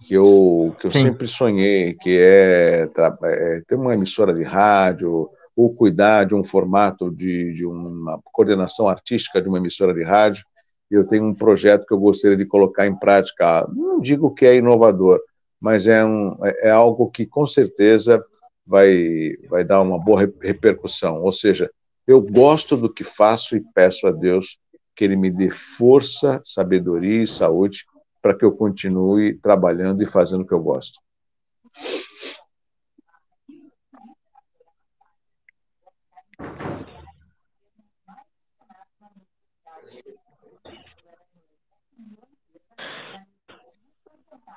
que eu, que eu sempre sonhei, que é, é, ter uma emissora de rádio ou cuidar de um formato de, de uma coordenação artística de uma emissora de rádio eu tenho um projeto que eu gostaria de colocar em prática. Não digo que é inovador, mas é, um, é, é algo que com certeza vai, vai dar uma boa repercussão. Ou seja, eu gosto do que faço e peço a Deus que Ele me dê força, sabedoria e saúde para que eu continue trabalhando e fazendo o que eu gosto.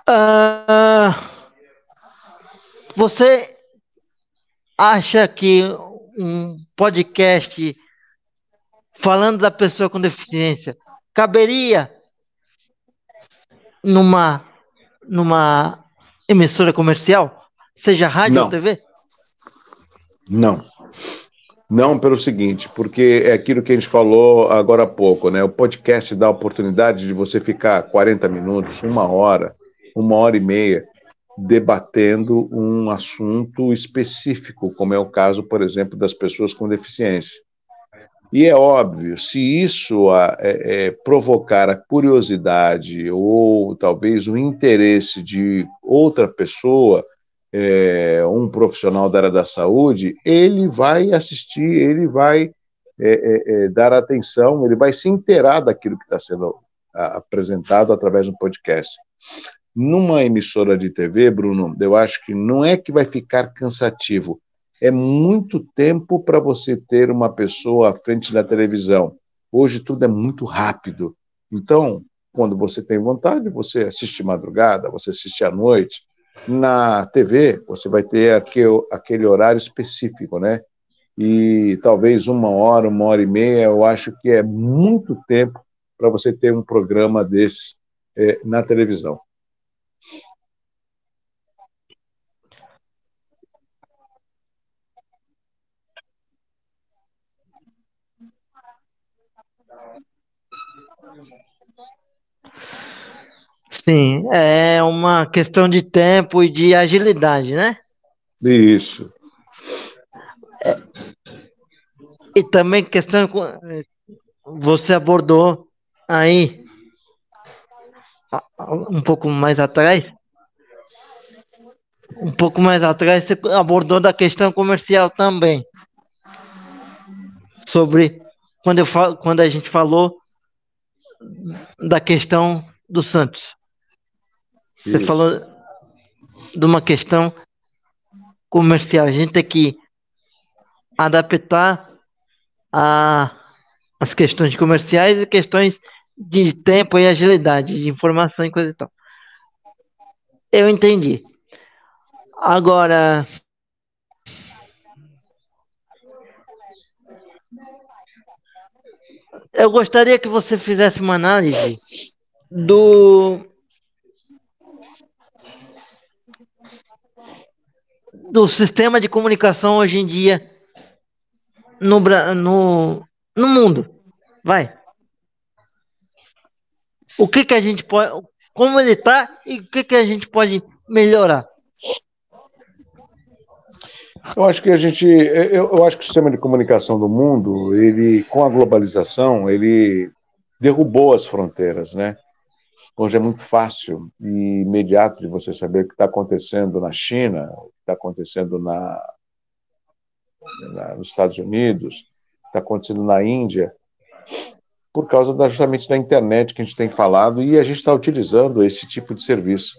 Uh, você acha que um podcast falando da pessoa com deficiência caberia numa numa emissora comercial, seja rádio Não. ou TV? Não. Não, pelo seguinte, porque é aquilo que a gente falou agora há pouco, né? O podcast dá a oportunidade de você ficar 40 minutos, uma hora, uma hora e meia debatendo um assunto específico, como é o caso, por exemplo, das pessoas com deficiência. E é óbvio, se isso é, é, provocar a curiosidade ou talvez o interesse de outra pessoa, é, um profissional da área da saúde, ele vai assistir, ele vai é, é dar atenção, ele vai se inteirar daquilo que está sendo apresentado através do podcast. Numa emissora de TV, Bruno, eu acho que não é que vai ficar cansativo, é muito tempo para você ter uma pessoa à frente da televisão. Hoje tudo é muito rápido. Então, quando você tem vontade, você assiste madrugada, você assiste à noite. Na TV, você vai ter aquele, aquele horário específico, né? E talvez uma hora, uma hora e meia, eu acho que é muito tempo para você ter um programa desse é, na televisão. Sim, é uma questão de tempo e de agilidade, né? Isso. É, e também questão você abordou aí um pouco mais atrás, um pouco mais atrás você abordou da questão comercial também. Sobre quando, eu falo, quando a gente falou da questão do Santos. Você Isso. falou de uma questão comercial. A gente tem que adaptar a, as questões comerciais e questões de tempo e agilidade, de informação e coisa e tal. Eu entendi. Agora, eu gostaria que você fizesse uma análise do do sistema de comunicação hoje em dia no, no, no mundo. Vai. O que que a gente pode, como ele está e o que que a gente pode melhorar? Eu acho que a gente, eu, eu, acho que o sistema de comunicação do mundo, ele, com a globalização, ele derrubou as fronteiras, né? Hoje é muito fácil e imediato de você saber o que está acontecendo na China, o que está acontecendo na, na, nos Estados Unidos, o que está acontecendo na Índia, por causa da, justamente da internet que a gente tem falado e a gente está utilizando esse tipo de serviço.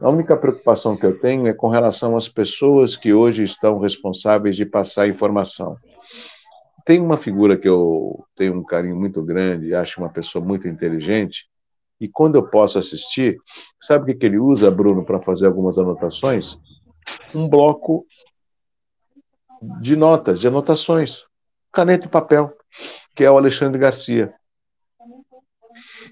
A única preocupação que eu tenho é com relação às pessoas que hoje estão responsáveis de passar informação. Tem uma figura que eu tenho um carinho muito grande, acho uma pessoa muito inteligente, e quando eu posso assistir, sabe o que, que ele usa, Bruno, para fazer algumas anotações? Um bloco de notas, de anotações, caneta e papel, que é o Alexandre Garcia.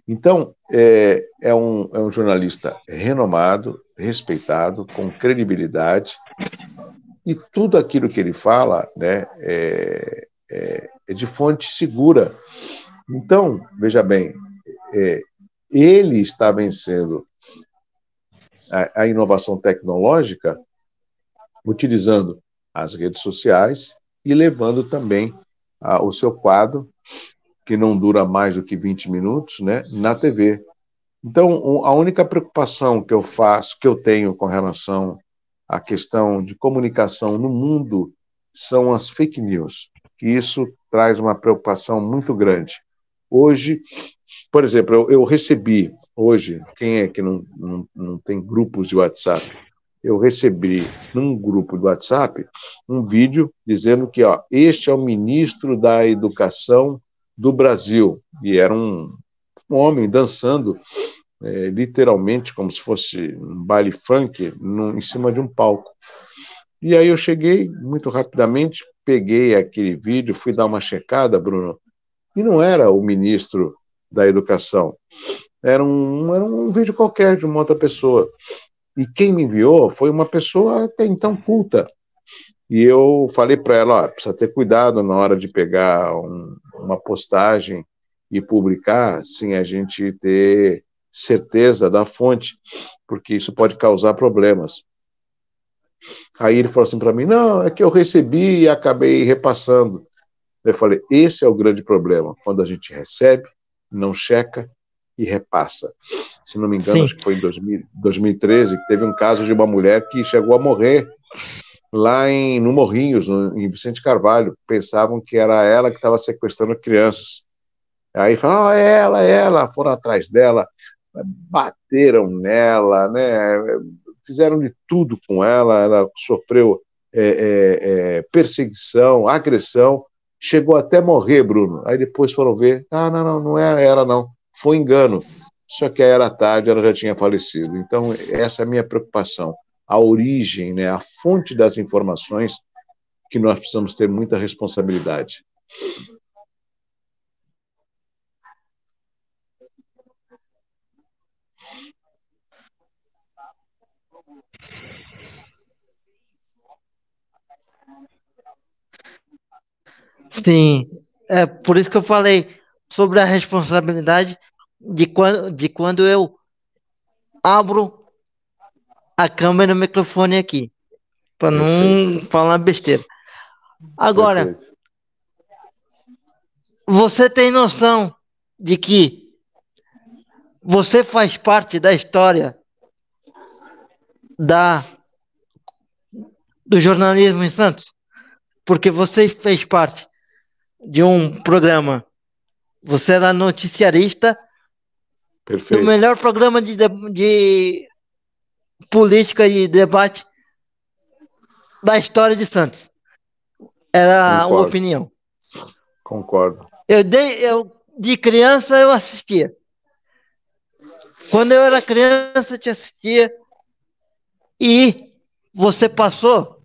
Então, é, é, um, é um jornalista renomado, respeitado, com credibilidade, e tudo aquilo que ele fala né, é, é, é de fonte segura. Então, veja bem, é, ele está vencendo a, a inovação tecnológica utilizando as redes sociais e levando também a, o seu quadro que não dura mais do que 20 minutos, né, na TV. Então, a única preocupação que eu faço, que eu tenho com relação à questão de comunicação no mundo são as fake news, que isso traz uma preocupação muito grande. Hoje, por exemplo, eu, eu recebi hoje, quem é que não, não, não tem grupos de WhatsApp? Eu recebi num grupo do WhatsApp um vídeo dizendo que ó, este é o ministro da Educação do Brasil. E era um, um homem dançando, é, literalmente, como se fosse um baile funk, em cima de um palco. E aí eu cheguei muito rapidamente, peguei aquele vídeo, fui dar uma checada, Bruno, e não era o ministro da Educação. Era um, era um vídeo qualquer de uma outra pessoa. E quem me enviou foi uma pessoa até então culta, e eu falei para ela, ó, precisa ter cuidado na hora de pegar um, uma postagem e publicar sem a gente ter certeza da fonte, porque isso pode causar problemas. Aí ele falou assim para mim: não, é que eu recebi e acabei repassando. Eu falei: esse é o grande problema, quando a gente recebe, não checa e repassa. Se não me engano, Sim. acho que foi em 2000, 2013 que teve um caso de uma mulher que chegou a morrer lá em, no Morrinhos, no, em Vicente Carvalho. Pensavam que era ela que estava sequestrando crianças. Aí falaram, oh, é ela, é ela, foram atrás dela, bateram nela, né, fizeram de tudo com ela, ela sofreu é, é, é, perseguição, agressão, chegou até morrer, Bruno. Aí depois foram ver, ah, não, não, não é ela não, foi engano. Só que aí era tarde, ela já tinha falecido. Então, essa é a minha preocupação a origem, né, a fonte das informações, que nós precisamos ter muita responsabilidade. Sim, é por isso que eu falei sobre a responsabilidade de quando, de quando eu abro a câmera e o microfone aqui. Para não falar besteira. Agora, Perfeito. você tem noção de que você faz parte da história da do jornalismo em Santos? Porque você fez parte de um programa. Você era noticiarista Perfeito. do melhor programa de, de política e debate da história de Santos. Era Concordo. a opinião. Concordo. Eu, dei, eu de criança eu assistia. Quando eu era criança eu te assistia e você passou.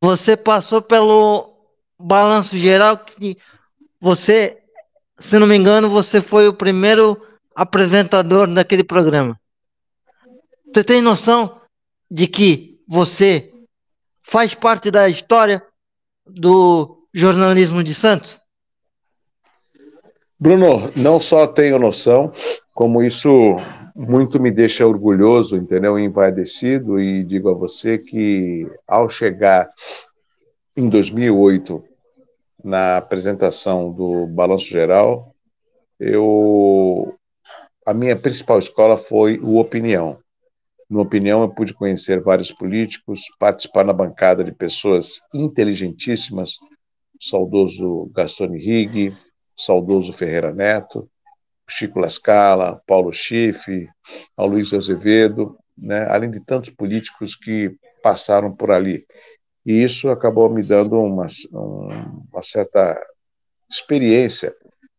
Você passou pelo balanço geral que você, se não me engano, você foi o primeiro apresentador daquele programa. Você tem noção de que você faz parte da história do jornalismo de Santos? Bruno, não só tenho noção, como isso muito me deixa orgulhoso, entendeu? Envaidecido e digo a você que ao chegar em 2008 na apresentação do Balanço Geral, eu a minha principal escola foi o Opinião. No Opinião, eu pude conhecer vários políticos, participar na bancada de pessoas inteligentíssimas, saudoso Gastone Rigg, saudoso Ferreira Neto, Chico Lascala, Paulo Schiff, ao Luiz Azevedo, né, além de tantos políticos que passaram por ali. E isso acabou me dando uma, uma certa experiência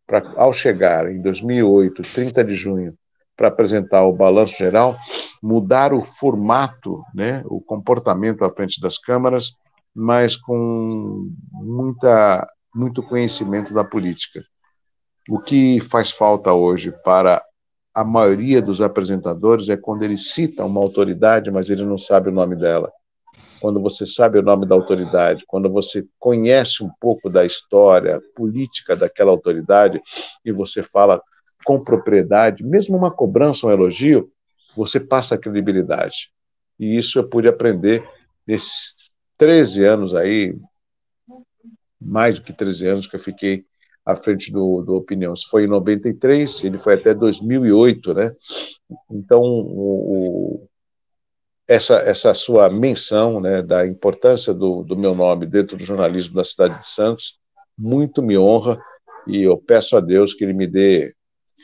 para, ao chegar em 2008, 30 de junho, para apresentar o balanço geral, mudar o formato, né, o comportamento à frente das câmaras, mas com muita, muito conhecimento da política. O que faz falta hoje para a maioria dos apresentadores é quando ele cita uma autoridade, mas ele não sabe o nome dela. Quando você sabe o nome da autoridade, quando você conhece um pouco da história política daquela autoridade e você fala com propriedade, mesmo uma cobrança, um elogio, você passa a credibilidade. E isso eu pude aprender nesses 13 anos aí, mais do que 13 anos que eu fiquei à frente do, do Opinião. Isso foi em 93, ele foi até 2008, né? Então, o, o, essa, essa sua menção né, da importância do, do meu nome dentro do jornalismo da cidade de Santos, muito me honra e eu peço a Deus que ele me dê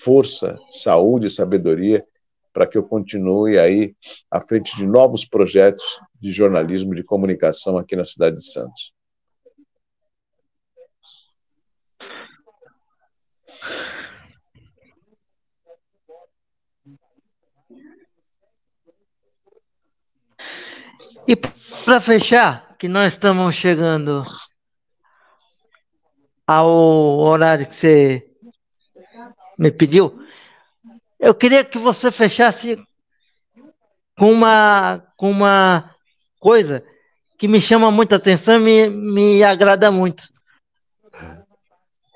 força, saúde e sabedoria para que eu continue aí à frente de novos projetos de jornalismo, de comunicação aqui na cidade de Santos. E para fechar, que nós estamos chegando ao horário que você me pediu, eu queria que você fechasse com uma, com uma coisa que me chama muita atenção e me, me agrada muito.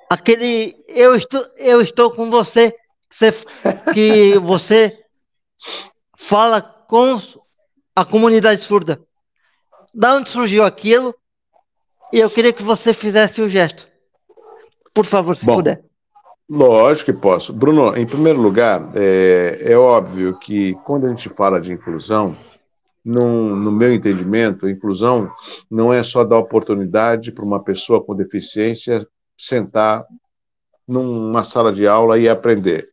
Aquele eu estou, eu estou com você, você que você fala com a comunidade surda. Da onde surgiu aquilo? E eu queria que você fizesse o gesto. Por favor, se Bom, puder. Lógico que posso. Bruno, em primeiro lugar, é, é óbvio que quando a gente fala de inclusão, no, no meu entendimento, inclusão não é só dar oportunidade para uma pessoa com deficiência sentar numa sala de aula e aprender.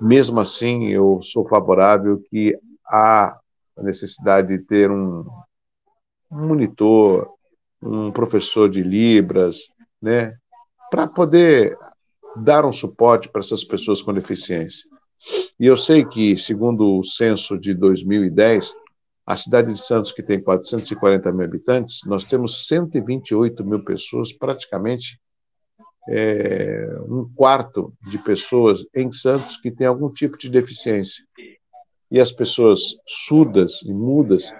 Mesmo assim, eu sou favorável que há a necessidade de ter um, monitor, um professor de Libras, né, para poder dar um suporte para essas pessoas com deficiência. E eu sei que, segundo o censo de 2010, a cidade de Santos, que tem 440 mil habitantes, nós temos 128 mil pessoas, praticamente é, um quarto de pessoas em Santos que tem algum tipo de deficiência. E as pessoas surdas e mudas,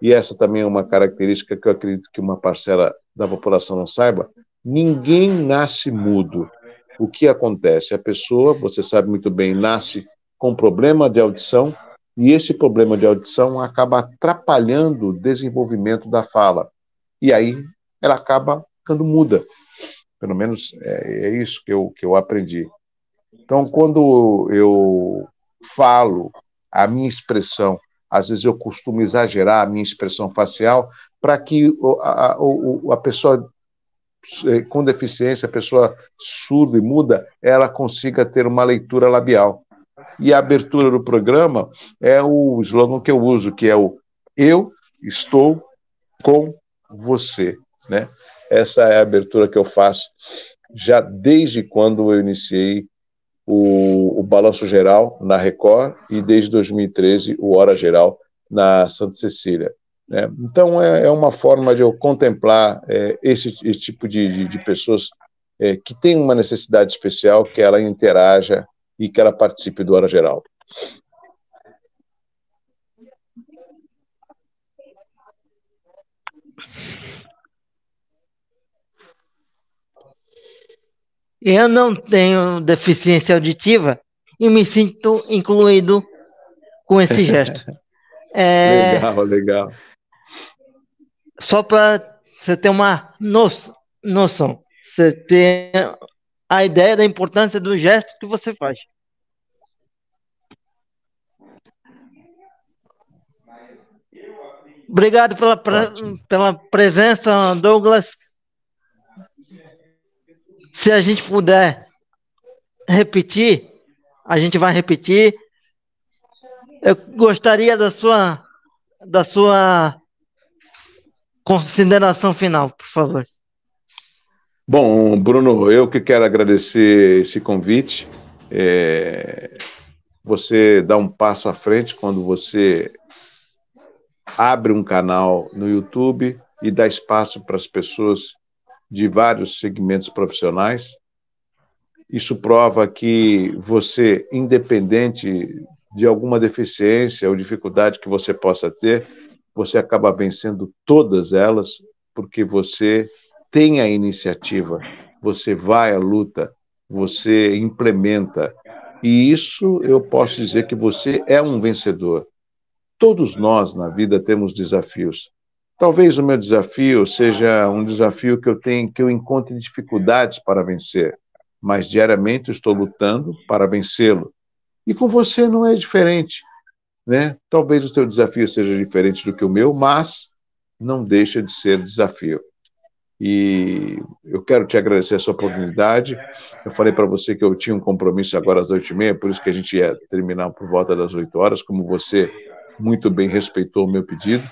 e essa também é uma característica que eu acredito que uma parcela da população não saiba, ninguém nasce mudo. O que acontece? A pessoa, você sabe muito bem, nasce com problema de audição e esse problema de audição acaba atrapalhando o desenvolvimento da fala. E aí ela acaba ficando muda. Pelo menos é, é isso que eu, que eu aprendi. Então, quando eu falo a minha expressão, às vezes eu costumo exagerar a minha expressão facial para que a, a, a pessoa é, com deficiência, a pessoa surda e muda, ela consiga ter uma leitura labial. E a abertura do programa é o slogan que eu uso, que é o Eu estou com você, né? Essa é a abertura que eu faço já desde quando eu iniciei o, o Balanço Geral na Record e desde 2013 o Hora Geral na Santa Cecília. Né? Então é, é, uma forma de eu contemplar é, esse, esse, tipo de, de, de pessoas é, que têm uma necessidade especial, que ela interaja e que ela participe do Hora Geral. Eu não tenho deficiência auditiva e me sinto incluído com esse [laughs] gesto. É... Legal, legal. Só para você ter uma noção, você ter a ideia da importância do gesto que você faz. Obrigado pela, pela presença, Douglas. Se a gente puder repetir, a gente vai repetir. Eu gostaria da sua da sua consideração final, por favor. Bom, Bruno, eu que quero agradecer esse convite. É, você dá um passo à frente quando você abre um canal no YouTube e dá espaço para as pessoas de vários segmentos profissionais. Isso prova que você, independente de alguma deficiência ou dificuldade que você possa ter, você acaba vencendo todas elas porque você tem a iniciativa, você vai à luta, você implementa. E isso eu posso dizer que você é um vencedor. Todos nós na vida temos desafios. Talvez o meu desafio seja um desafio que eu tenho, que eu encontre dificuldades para vencer, mas diariamente estou lutando para vencê-lo. E com você não é diferente, né? Talvez o seu desafio seja diferente do que o meu, mas não deixa de ser desafio. E eu quero te agradecer essa oportunidade. Eu falei para você que eu tinha um compromisso agora às oito e meia, por isso que a gente ia terminar por volta das oito horas, como você muito bem respeitou o meu pedido.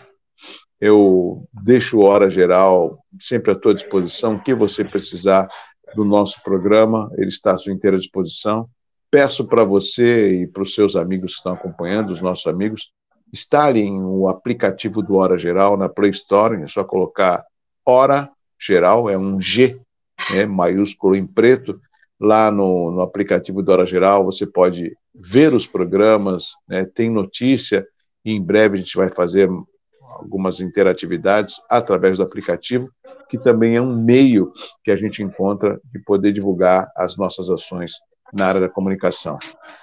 Eu deixo hora geral sempre à tua disposição. O que você precisar do nosso programa, ele está à sua inteira disposição. Peço para você e para os seus amigos que estão acompanhando, os nossos amigos, instalem o aplicativo do Hora Geral na Play Store. É só colocar Hora Geral, é um G né, maiúsculo em preto. Lá no, no aplicativo do Hora Geral você pode ver os programas, né, tem notícia, e em breve a gente vai fazer algumas interatividades através do aplicativo, que também é um meio que a gente encontra de poder divulgar as nossas ações na área da comunicação.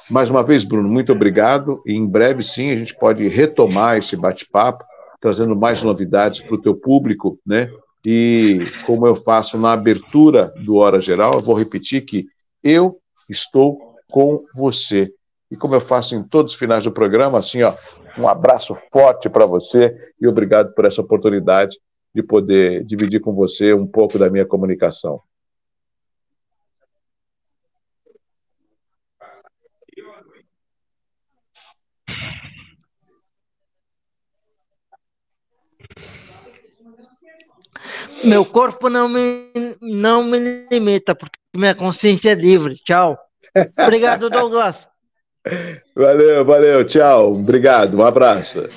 Mais uma vez, Bruno, muito obrigado e em breve sim a gente pode retomar esse bate-papo, trazendo mais novidades para o teu público, né? E como eu faço na abertura do Hora Geral, eu vou repetir que eu estou com você. E como eu faço em todos os finais do programa, assim, ó, um abraço forte para você e obrigado por essa oportunidade de poder dividir com você um pouco da minha comunicação. Meu corpo não me, não me limita, porque minha consciência é livre. Tchau. [laughs] Obrigado, Douglas. Valeu, valeu, tchau. Obrigado, um abraço.